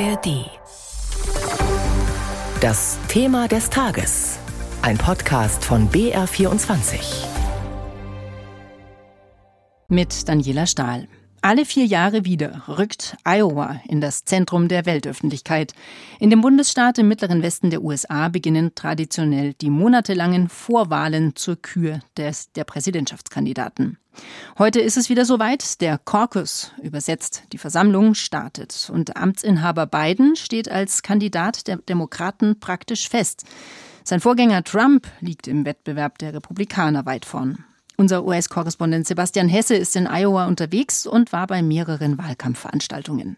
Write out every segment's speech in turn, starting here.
ARD. Das Thema des Tages. Ein Podcast von BR24. Mit Daniela Stahl. Alle vier Jahre wieder rückt Iowa in das Zentrum der Weltöffentlichkeit. In dem Bundesstaat im mittleren Westen der USA beginnen traditionell die monatelangen Vorwahlen zur Kür des, der Präsidentschaftskandidaten. Heute ist es wieder soweit. Der Caucus, übersetzt die Versammlung, startet. Und Amtsinhaber Biden steht als Kandidat der Demokraten praktisch fest. Sein Vorgänger Trump liegt im Wettbewerb der Republikaner weit vorn. Unser US-Korrespondent Sebastian Hesse ist in Iowa unterwegs und war bei mehreren Wahlkampfveranstaltungen.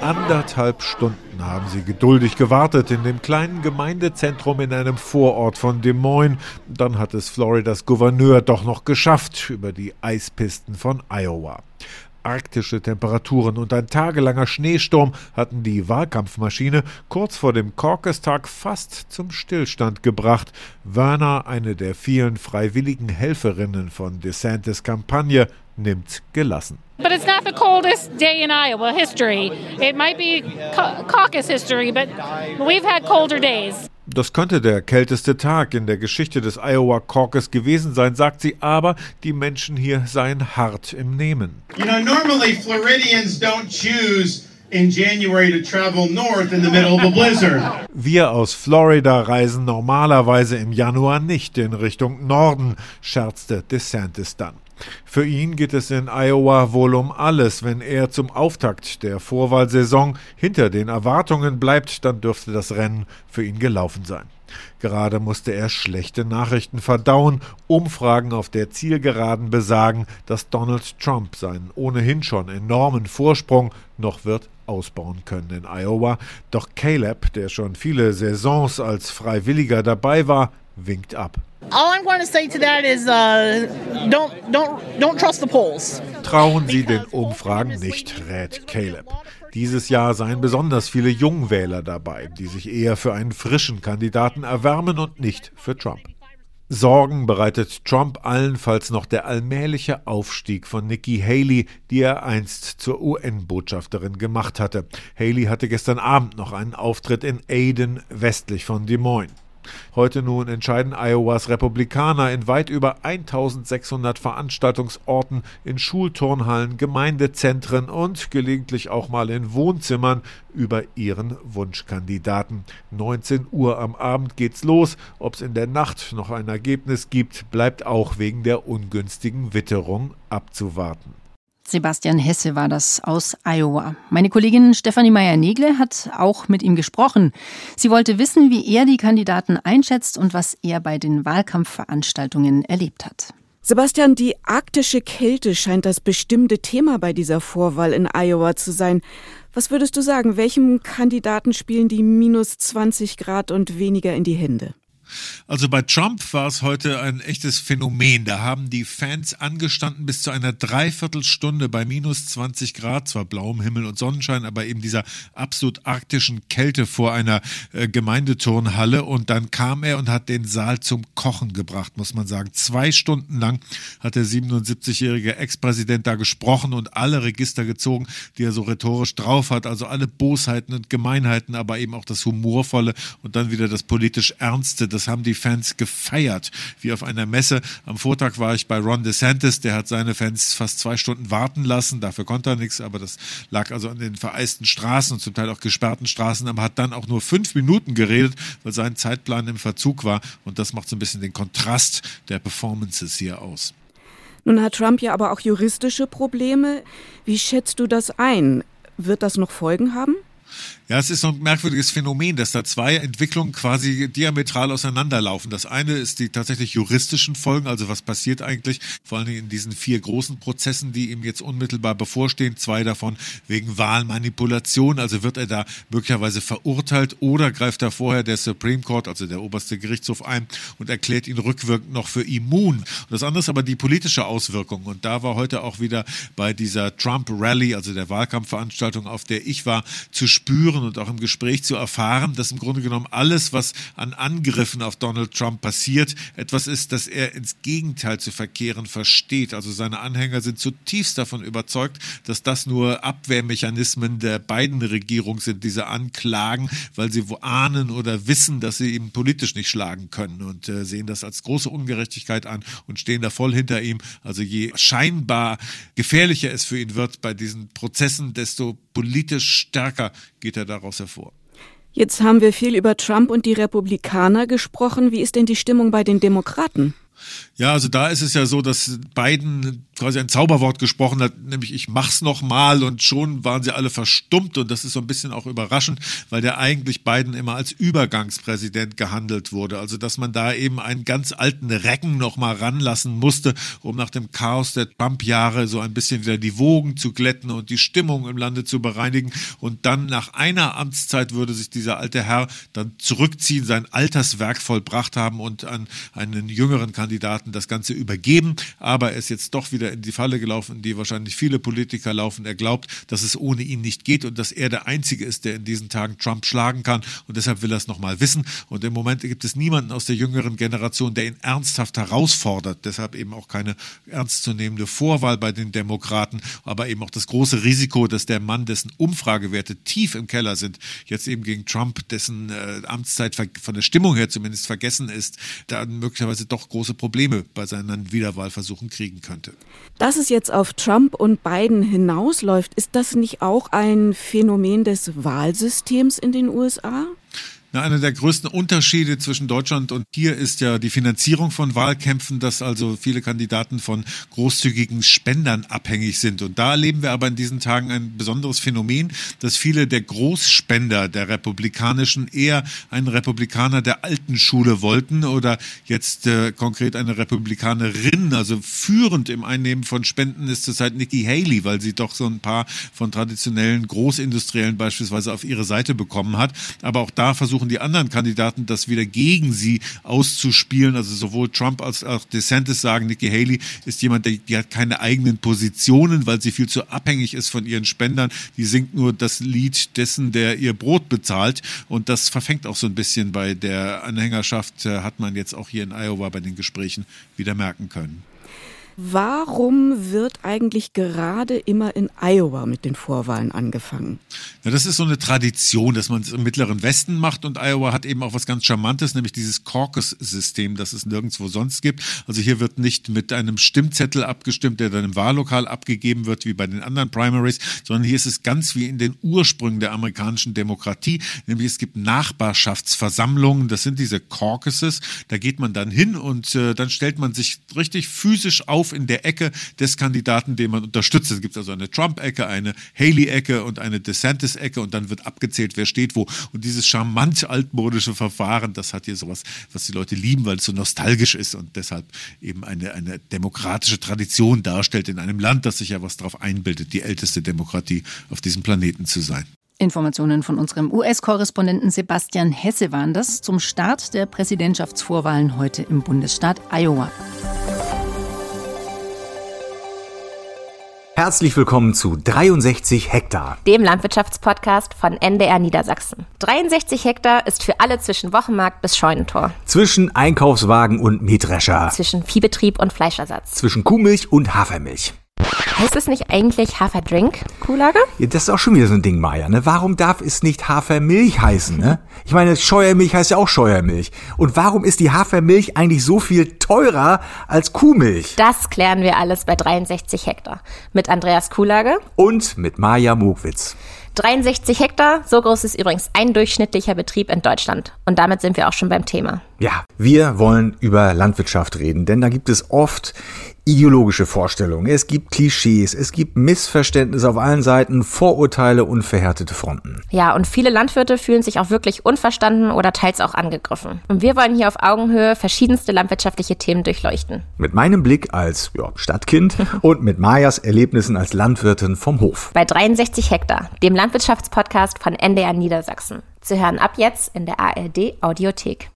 Anderthalb Stunden haben sie geduldig gewartet in dem kleinen Gemeindezentrum in einem Vorort von Des Moines. Dann hat es Floridas Gouverneur doch noch geschafft über die Eispisten von Iowa. Arktische Temperaturen und ein tagelanger Schneesturm hatten die Wahlkampfmaschine kurz vor dem Caucus-Tag fast zum Stillstand gebracht. Werner, eine der vielen freiwilligen Helferinnen von DeSantis Kampagne, nimmt gelassen. But it's not the coldest day in Iowa history. It might be caucus history, but we've had colder days. Das könnte der kälteste Tag in der Geschichte des Iowa Caucus gewesen sein, sagt sie, aber die Menschen hier seien hart im Nehmen. You know, normally Floridians don't choose in January to travel north in the middle of a blizzard. Wir aus Florida reisen normalerweise im Januar nicht in Richtung Norden, scherzte DeSantis dann. Für ihn geht es in Iowa wohl um alles. Wenn er zum Auftakt der Vorwahlsaison hinter den Erwartungen bleibt, dann dürfte das Rennen für ihn gelaufen sein. Gerade musste er schlechte Nachrichten verdauen. Umfragen auf der Zielgeraden besagen, dass Donald Trump seinen ohnehin schon enormen Vorsprung noch wird ausbauen können in Iowa. Doch Caleb, der schon viele Saisons als Freiwilliger dabei war, winkt ab. All I'm going to say to that is uh, don't, don't, don't trust the polls. Trauen Sie den Umfragen nicht, rät Caleb. Dieses Jahr seien besonders viele Jungwähler dabei, die sich eher für einen frischen Kandidaten erwärmen und nicht für Trump. Sorgen bereitet Trump allenfalls noch der allmähliche Aufstieg von Nikki Haley, die er einst zur UN-Botschafterin gemacht hatte. Haley hatte gestern Abend noch einen Auftritt in Aden westlich von Des Moines. Heute nun entscheiden Iowas Republikaner in weit über 1600 Veranstaltungsorten, in Schulturnhallen, Gemeindezentren und gelegentlich auch mal in Wohnzimmern über ihren Wunschkandidaten. 19 Uhr am Abend geht's los. Ob es in der Nacht noch ein Ergebnis gibt, bleibt auch wegen der ungünstigen Witterung abzuwarten. Sebastian Hesse war das aus Iowa. Meine Kollegin Stefanie Meyer-Negle hat auch mit ihm gesprochen. Sie wollte wissen, wie er die Kandidaten einschätzt und was er bei den Wahlkampfveranstaltungen erlebt hat. Sebastian, die arktische Kälte scheint das bestimmte Thema bei dieser Vorwahl in Iowa zu sein. Was würdest du sagen, welchem Kandidaten spielen die minus 20 Grad und weniger in die Hände? Also bei Trump war es heute ein echtes Phänomen. Da haben die Fans angestanden bis zu einer Dreiviertelstunde bei minus 20 Grad, zwar blauem Himmel und Sonnenschein, aber eben dieser absolut arktischen Kälte vor einer äh, Gemeindeturnhalle. Und dann kam er und hat den Saal zum Kochen gebracht, muss man sagen. Zwei Stunden lang hat der 77-jährige Ex-Präsident da gesprochen und alle Register gezogen, die er so rhetorisch drauf hat. Also alle Bosheiten und Gemeinheiten, aber eben auch das Humorvolle und dann wieder das politisch Ernste das haben die Fans gefeiert, wie auf einer Messe. Am Vortag war ich bei Ron DeSantis, der hat seine Fans fast zwei Stunden warten lassen. Dafür konnte er nichts, aber das lag also an den vereisten Straßen und zum Teil auch gesperrten Straßen. Aber hat dann auch nur fünf Minuten geredet, weil sein Zeitplan im Verzug war. Und das macht so ein bisschen den Kontrast der Performances hier aus. Nun hat Trump ja aber auch juristische Probleme. Wie schätzt du das ein? Wird das noch Folgen haben? Ja, es ist so ein merkwürdiges Phänomen, dass da zwei Entwicklungen quasi diametral auseinanderlaufen. Das eine ist die tatsächlich juristischen Folgen, also was passiert eigentlich, vor Dingen in diesen vier großen Prozessen, die ihm jetzt unmittelbar bevorstehen, zwei davon wegen Wahlmanipulation, also wird er da möglicherweise verurteilt oder greift da vorher der Supreme Court, also der oberste Gerichtshof ein und erklärt ihn rückwirkend noch für immun. Und das andere ist aber die politische Auswirkung und da war heute auch wieder bei dieser Trump Rally, also der Wahlkampfveranstaltung, auf der ich war, zu spüren und auch im Gespräch zu erfahren, dass im Grunde genommen alles, was an Angriffen auf Donald Trump passiert, etwas ist, das er ins Gegenteil zu verkehren versteht. Also seine Anhänger sind zutiefst davon überzeugt, dass das nur Abwehrmechanismen der beiden Regierung sind, diese Anklagen, weil sie wo ahnen oder wissen, dass sie ihn politisch nicht schlagen können und äh, sehen das als große Ungerechtigkeit an und stehen da voll hinter ihm. Also je scheinbar gefährlicher es für ihn wird bei diesen Prozessen, desto politisch stärker geht er daraus hervor. Jetzt haben wir viel über Trump und die Republikaner gesprochen. Wie ist denn die Stimmung bei den Demokraten? Ja, also da ist es ja so, dass Biden quasi ein Zauberwort gesprochen hat, nämlich ich mach's noch mal und schon waren sie alle verstummt und das ist so ein bisschen auch überraschend, weil der eigentlich Biden immer als Übergangspräsident gehandelt wurde, also dass man da eben einen ganz alten Recken noch mal ranlassen musste, um nach dem Chaos der Trump-Jahre so ein bisschen wieder die Wogen zu glätten und die Stimmung im Lande zu bereinigen. Und dann nach einer Amtszeit würde sich dieser alte Herr dann zurückziehen, sein Alterswerk vollbracht haben und an einen jüngeren Kandidaten das Ganze übergeben, aber er ist jetzt doch wieder in die Falle gelaufen, die wahrscheinlich viele Politiker laufen. Er glaubt, dass es ohne ihn nicht geht und dass er der Einzige ist, der in diesen Tagen Trump schlagen kann. Und deshalb will er es nochmal wissen. Und im Moment gibt es niemanden aus der jüngeren Generation, der ihn ernsthaft herausfordert. Deshalb eben auch keine ernstzunehmende Vorwahl bei den Demokraten, aber eben auch das große Risiko, dass der Mann, dessen Umfragewerte tief im Keller sind, jetzt eben gegen Trump, dessen äh, Amtszeit von der Stimmung her zumindest vergessen ist, da möglicherweise doch große Probleme bei seinen Wiederwahlversuchen kriegen könnte. Dass es jetzt auf Trump und Biden hinausläuft, ist das nicht auch ein Phänomen des Wahlsystems in den USA? Einer der größten Unterschiede zwischen Deutschland und hier ist ja die Finanzierung von Wahlkämpfen, dass also viele Kandidaten von großzügigen Spendern abhängig sind. Und da erleben wir aber in diesen Tagen ein besonderes Phänomen, dass viele der Großspender der Republikanischen eher einen Republikaner der alten Schule wollten oder jetzt äh, konkret eine Republikanerin. Also führend im Einnehmen von Spenden ist zurzeit Nikki Haley, weil sie doch so ein paar von traditionellen Großindustriellen beispielsweise auf ihre Seite bekommen hat. Aber auch da versuchen versuchen die anderen Kandidaten das wieder gegen sie auszuspielen. Also sowohl Trump als auch DeSantis sagen, Nikki Haley ist jemand, der, die hat keine eigenen Positionen, weil sie viel zu abhängig ist von ihren Spendern. Die singt nur das Lied dessen, der ihr Brot bezahlt. Und das verfängt auch so ein bisschen bei der Anhängerschaft, äh, hat man jetzt auch hier in Iowa bei den Gesprächen wieder merken können. Warum wird eigentlich gerade immer in Iowa mit den Vorwahlen angefangen? Ja, das ist so eine Tradition, dass man es im mittleren Westen macht und Iowa hat eben auch was ganz Charmantes, nämlich dieses Caucus-System, das es nirgendwo sonst gibt. Also hier wird nicht mit einem Stimmzettel abgestimmt, der dann im Wahllokal abgegeben wird, wie bei den anderen Primaries, sondern hier ist es ganz wie in den Ursprüngen der amerikanischen Demokratie, nämlich es gibt Nachbarschaftsversammlungen, das sind diese Caucuses, da geht man dann hin und äh, dann stellt man sich richtig physisch auf auf in der Ecke des Kandidaten, den man unterstützt. Es gibt also eine Trump-Ecke, eine Haley-Ecke und eine DeSantis-Ecke und dann wird abgezählt, wer steht wo. Und dieses charmant altmodische Verfahren, das hat hier sowas, was die Leute lieben, weil es so nostalgisch ist und deshalb eben eine, eine demokratische Tradition darstellt in einem Land, das sich ja was darauf einbildet, die älteste Demokratie auf diesem Planeten zu sein. Informationen von unserem US-Korrespondenten Sebastian Hesse waren das zum Start der Präsidentschaftsvorwahlen heute im Bundesstaat Iowa. Herzlich willkommen zu 63 Hektar, dem Landwirtschaftspodcast von NDR Niedersachsen. 63 Hektar ist für alle zwischen Wochenmarkt bis Scheunentor. Zwischen Einkaufswagen und Mähdrescher. Zwischen Viehbetrieb und Fleischersatz. Zwischen Kuhmilch und Hafermilch. Heißt es nicht eigentlich Haferdrink, Kuhlage? Ja, das ist auch schon wieder so ein Ding, Maja. Ne? Warum darf es nicht Hafermilch heißen? Ne? Ich meine, Scheuermilch heißt ja auch Scheuermilch. Und warum ist die Hafermilch eigentlich so viel teurer als Kuhmilch? Das klären wir alles bei 63 Hektar. Mit Andreas Kuhlage. Und mit Maja Mogwitz. 63 Hektar, so groß ist übrigens ein durchschnittlicher Betrieb in Deutschland. Und damit sind wir auch schon beim Thema. Ja, wir wollen über Landwirtschaft reden, denn da gibt es oft ideologische Vorstellungen, es gibt Klischees, es gibt Missverständnisse auf allen Seiten, Vorurteile und verhärtete Fronten. Ja, und viele Landwirte fühlen sich auch wirklich unverstanden oder teils auch angegriffen. Und wir wollen hier auf Augenhöhe verschiedenste landwirtschaftliche Themen durchleuchten. Mit meinem Blick als ja, Stadtkind und mit Majas Erlebnissen als Landwirtin vom Hof. Bei 63 Hektar, dem Landwirtschaftspodcast von NDR Niedersachsen. Zu hören ab jetzt in der ARD Audiothek.